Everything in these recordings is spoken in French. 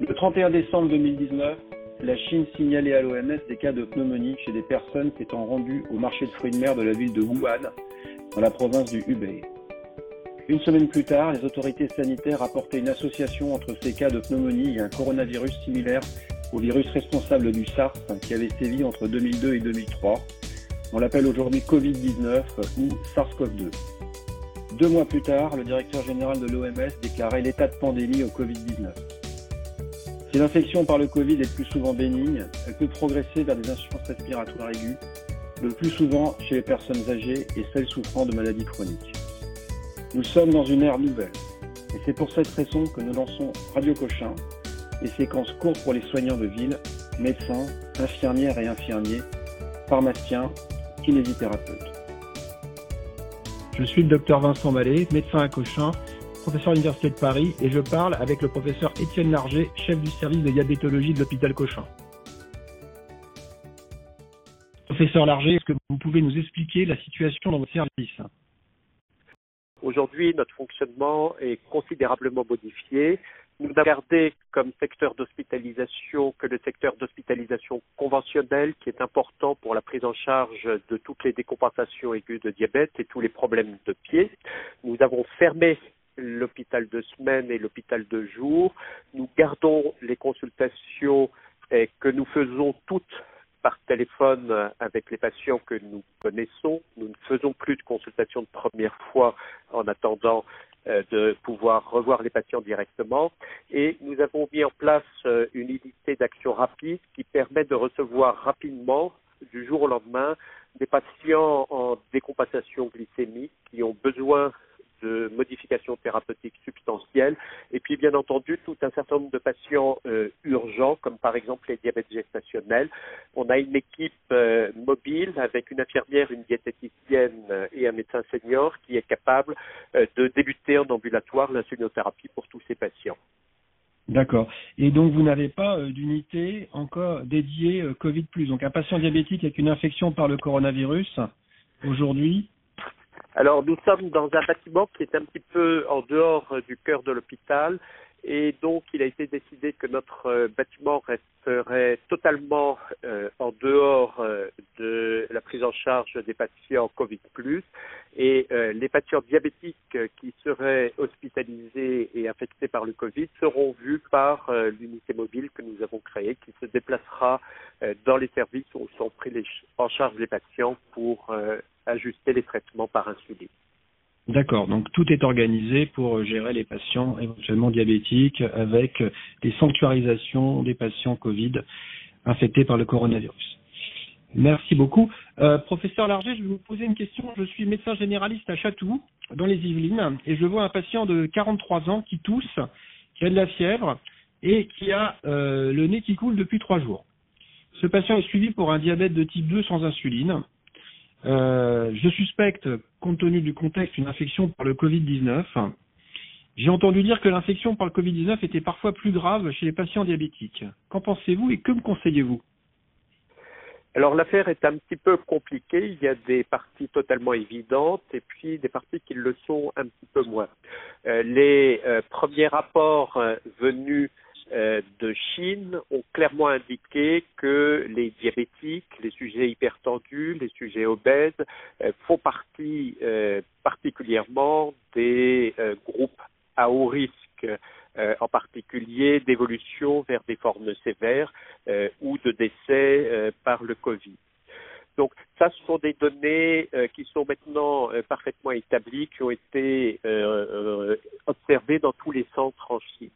Le 31 décembre 2019, la Chine signalait à l'OMS des cas de pneumonie chez des personnes s'étant rendues au marché de fruits de mer de la ville de Wuhan, dans la province du Hubei. Une semaine plus tard, les autorités sanitaires rapportaient une association entre ces cas de pneumonie et un coronavirus similaire au virus responsable du SARS qui avait sévi entre 2002 et 2003. On l'appelle aujourd'hui Covid-19 ou SARS-CoV-2. Deux mois plus tard, le directeur général de l'OMS déclarait l'état de pandémie au Covid-19. Si l'infection par le Covid est plus souvent bénigne, elle peut progresser vers des insuffisances respiratoires aiguës, le plus souvent chez les personnes âgées et celles souffrant de maladies chroniques. Nous sommes dans une ère nouvelle, et c'est pour cette raison que nous lançons Radio Cochin, des séquences courtes pour les soignants de ville, médecins, infirmières et infirmiers, pharmaciens, kinésithérapeutes. Je suis le docteur Vincent Mallet, médecin à Cochin, professeur à l'Université de Paris, et je parle avec le professeur Étienne Larger, chef du service de diabétologie de l'hôpital Cochin. Professeur Larger, est-ce que vous pouvez nous expliquer la situation dans votre service? Aujourd'hui, notre fonctionnement est considérablement modifié. Nous avons gardé comme secteur d'hospitalisation que le secteur d'hospitalisation conventionnel qui est important pour la prise en charge de toutes les décompensations aiguës de diabète et tous les problèmes de pied. Nous avons fermé l'hôpital de semaine et l'hôpital de jour. Nous gardons les consultations eh, que nous faisons toutes par téléphone avec les patients que nous connaissons. Nous ne faisons plus de consultations de première fois en attendant euh, de pouvoir revoir les patients directement. Et nous avons mis en place euh, une unité d'action rapide qui permet de recevoir rapidement, du jour au lendemain, des patients en décompensation glycémique qui ont besoin de modifications thérapeutiques substantielles. Et puis, bien entendu, tout un certain nombre de patients euh, urgents, comme par exemple les diabètes gestationnels. On a une équipe euh, mobile avec une infirmière, une diététicienne euh, et un médecin senior qui est capable de débuter en ambulatoire l'insulinothérapie pour tous ces patients. D'accord. Et donc vous n'avez pas d'unité encore dédiée Covid+. Donc un patient diabétique avec une infection par le coronavirus, aujourd'hui, alors nous sommes dans un bâtiment qui est un petit peu en dehors euh, du cœur de l'hôpital. Et donc il a été décidé que notre euh, bâtiment resterait totalement euh, en dehors de la prise en charge des patients Covid+, et les patients diabétiques qui seraient hospitalisés et affectés par le Covid seront vus par l'unité mobile que nous avons créée qui se déplacera dans les services où sont pris en charge les patients pour ajuster les traitements par insuline. D'accord, donc tout est organisé pour gérer les patients éventuellement diabétiques avec des sanctuarisations des patients Covid infectés par le coronavirus. Merci beaucoup. Euh, professeur Larger, je vais vous poser une question. Je suis médecin généraliste à Chatou, dans les Yvelines, et je vois un patient de 43 ans qui tousse, qui a de la fièvre et qui a euh, le nez qui coule depuis trois jours. Ce patient est suivi pour un diabète de type 2 sans insuline. Euh, je suspecte, compte tenu du contexte, une infection par le Covid-19. J'ai entendu dire que l'infection par le Covid-19 était parfois plus grave chez les patients diabétiques. Qu'en pensez-vous et que me conseillez-vous? Alors l'affaire est un petit peu compliquée. Il y a des parties totalement évidentes et puis des parties qui le sont un petit peu moins. Euh, les euh, premiers rapports venus de Chine ont clairement indiqué que les diabétiques, les sujets hypertendus, les sujets obèses euh, font partie euh, particulièrement des groupes à haut risque, en particulier d'évolution vers des formes sévères ou de décès par le Covid. Donc ça, ce sont des données qui sont maintenant parfaitement établies, qui ont été observées dans tous les centres en Chine.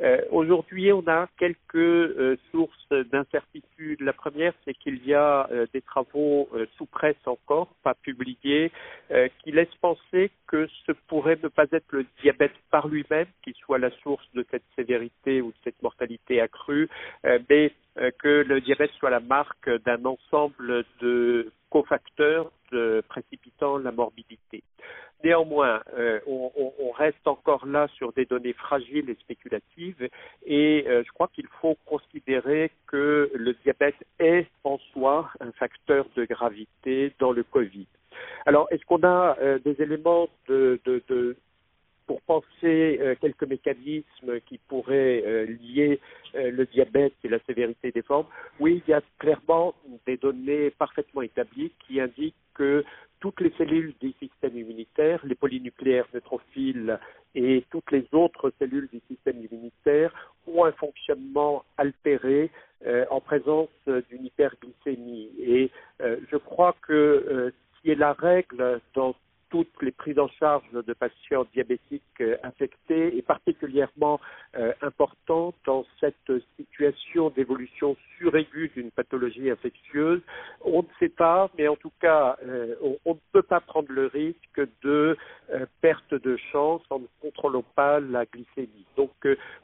Euh, aujourd'hui, on a quelques euh, sources d'incertitude. La première, c'est qu'il y a euh, des travaux sous presse encore, pas publiés, qui laissent penser que ce pourrait ne pas être le diabète par lui-même qui soit la source de cette sévérité ou de cette mortalité accrue, mais que le diabète soit la marque d'un ensemble de cofacteurs précipitant la morbidité. Néanmoins, euh, on, reste encore là sur des données fragiles et spéculatives et euh, je crois qu'il faut considérer que le diabète est en soi un facteur de gravité dans le Covid. Alors, est-ce qu'on a euh, des éléments de, pour penser quelques mécanismes qui pourraient lier le diabète et la sévérité des formes, oui, il y a clairement des données parfaitement établies qui indiquent que toutes les cellules immunitaire, les polynucléaires neutrophiles et toutes les autres cellules du système immunitaire ont un fonctionnement altéré euh, en présence d'une hyperglycémie. Et euh, je crois que euh, ce qui est la règle dans toutes les prises en charge de patients diabétiques euh, infectés est particulièrement euh, importante dans cette situation d'évolution suraiguë d'une pathologie infectieuse. On ne sait pas, mais en tout cas, euh, on, ne peut pas prendre le risque de perte de chance en ne contrôlant pas la glycémie. Donc,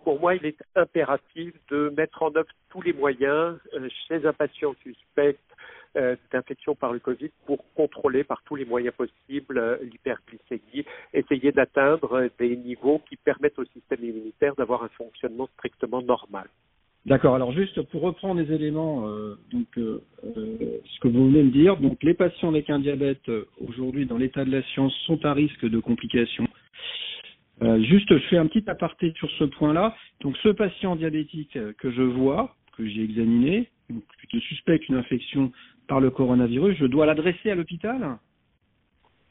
pour moi, il est impératif de mettre en œuvre tous les moyens chez un patient suspect euh, d'infection par le Covid pour contrôler par tous les moyens possibles euh, l'hyperglycémie, essayer d'atteindre des niveaux qui permettent au système immunitaire d'avoir un fonctionnement strictement normal. D'accord. Alors juste pour reprendre les éléments, euh, donc ce que vous venez de dire, donc les patients avec un diabète aujourd'hui dans l'état de la science sont à risque de complications. juste, je fais un petit aparté sur ce point-là. Donc ce patient diabétique que je vois, que j'ai examiné, donc, je suspecte une infection par le coronavirus, je dois l'adresser à l'hôpital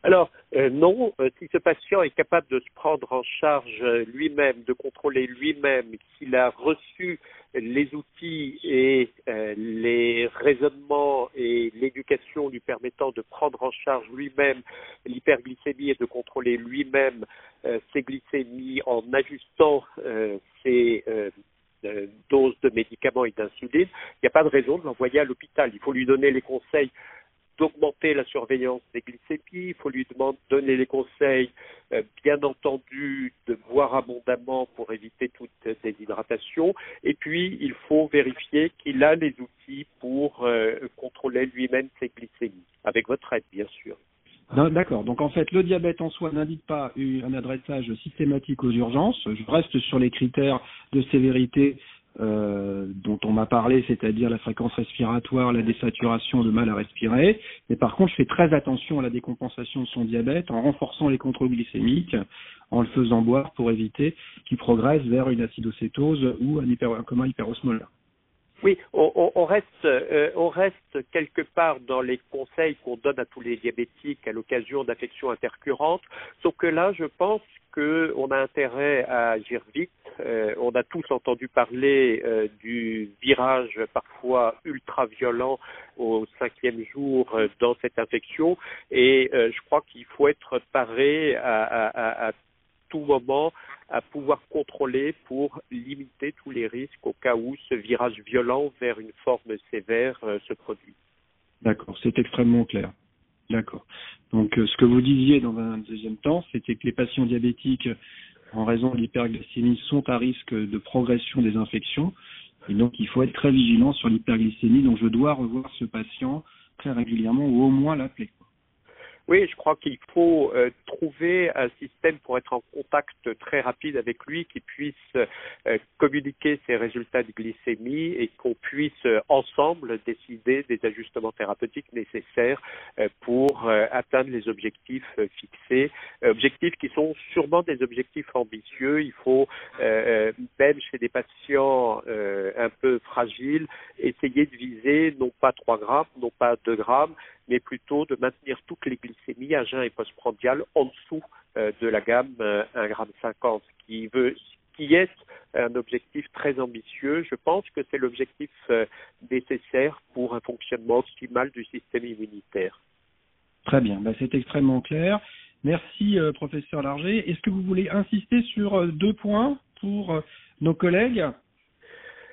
alors euh, non, euh, si ce patient est capable de se prendre en charge euh, lui-même, de contrôler lui-même, qu'il a reçu les outils et les raisonnements et l'éducation lui permettant de prendre en charge lui-même l'hyperglycémie et de contrôler lui-même ses glycémies en ajustant ses doses de médicaments et d'insuline, il n'y a pas de raison de l'envoyer à l'hôpital. Il faut lui donner les conseils d'augmenter la surveillance des glycémies, il faut lui donner les conseils, euh, bien entendu, de boire abondamment pour éviter toute déshydratation, et puis il faut vérifier qu'il a les outils pour euh, contrôler lui-même ses glycémies, avec votre aide, bien sûr. D'accord. Donc en fait, le diabète en soi n'indique pas un adressage systématique aux urgences. Je reste sur les critères de sévérité euh, dont on m'a parlé, c'est-à-dire la fréquence respiratoire, la désaturation, le mal à respirer. Mais par contre, je fais très attention à la décompensation de son diabète en renforçant les contrôles glycémiques, en le faisant boire pour éviter qu'il progresse vers une acidocétose ou un, hyper, un coma hyperosmolaire. Oui, on, reste, euh, on reste quelque part dans les conseils qu'on donne à tous les diabétiques à l'occasion d'affections intercurrentes, sauf que là, je pense qu'on a intérêt à agir vite. Euh, on a tous entendu parler euh, du virage parfois ultra violent au cinquième jour dans cette infection, et je crois qu'il faut être paré à, à tout moment à pouvoir contrôler pour limiter tous les risques au cas où ce virage violent vers une forme sévère euh, se produit. D'accord, c'est extrêmement clair. D'accord. Donc euh, ce que vous disiez dans un deuxième temps, c'était que les patients diabétiques, en raison de l'hyperglycémie, sont à risque de progression des infections. Et donc il faut être très vigilant sur l'hyperglycémie. Donc je dois revoir ce patient très régulièrement ou au moins l'appeler. Oui, je crois qu'il faut euh, trouver un système pour être en contact très rapide avec lui, qui puisse euh, communiquer ses résultats de glycémie et qu'on puisse euh, ensemble décider des ajustements thérapeutiques nécessaires pour atteindre les objectifs fixés, objectifs qui sont sûrement des objectifs ambitieux. Il faut, même chez des patients un peu fragiles, essayer de viser non pas 3 grammes, non pas 2 grammes, mais plutôt de maintenir toutes les glycémies à jeun et postprandial en dessous euh, de la gamme 1,50 euh, g, qui veut qui est un objectif très ambitieux. Je pense que c'est l'objectif euh, nécessaire pour un fonctionnement optimal du système immunitaire. Très bien, bah, c'est extrêmement clair. Merci, professeur Larger. Est-ce que vous voulez insister sur deux points pour nos collègues?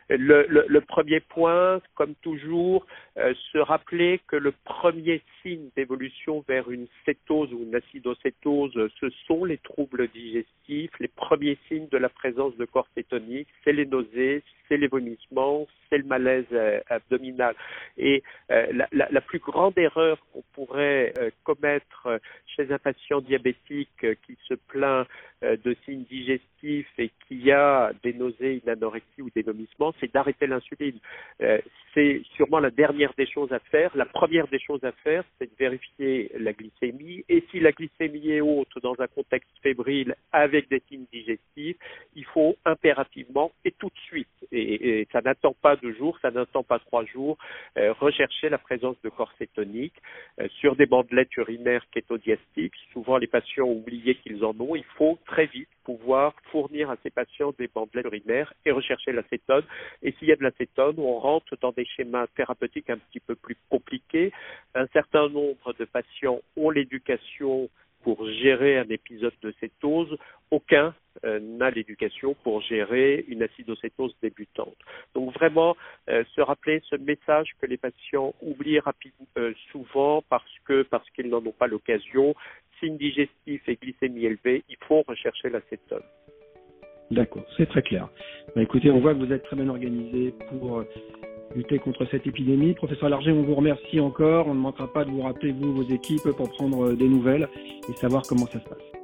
Le, le, le, premier point, comme toujours, euh, se rappeler que le premier signe d'évolution vers une cétose ou une acidocétose, ce sont les troubles digestifs. Les premiers signes de la présence de corps cétonique, c'est les nausées, c'est les vomissements, c'est le malaise euh, abdominal. Et euh, la, la, la, plus grande erreur qu'on pourrait commettre chez un patient diabétique qui se plaint euh, de signes digestifs et qui a des nausées, une anorexie ou des vomissements, c'est d'arrêter l'insuline. Euh, c'est sûrement la dernière des choses à faire. La première des choses à faire, c'est de vérifier la glycémie. Et si la glycémie est haute dans un contexte fébrile avec des signes digestifs, il faut impérativement et tout de suite, et, ça n'attend pas deux jours, ça n'attend pas trois jours, euh, rechercher la présence de corps cétoniques euh, sur des bandelettes urinaires kétodiastiques. Souvent, les patients ont oublié qu'ils en ont. Il faut très vite pouvoir fournir à ces patients des bandelettes urinaires et rechercher l'acétone. Et s'il y a de l'acétone, on rentre dans des schémas thérapeutiques un petit peu plus compliqués. Un certain nombre de patients ont l'éducation pour gérer un épisode de cétose, aucun euh, n'a l'éducation pour gérer une acidocétose débutante. Donc vraiment euh, se rappeler ce message que les patients oublient euh, souvent parce que parce qu'ils n'en ont pas l'occasion, signes digestifs et glycémie élevée, il faut rechercher l'acétone. D'accord, c'est très clair. Bah, écoutez, on voit que vous êtes très bien organisé pour lutter contre cette épidémie. Professeur Larger, on vous remercie encore. On ne manquera pas de vous rappeler, vous, vos équipes, pour prendre des nouvelles et savoir comment ça se passe.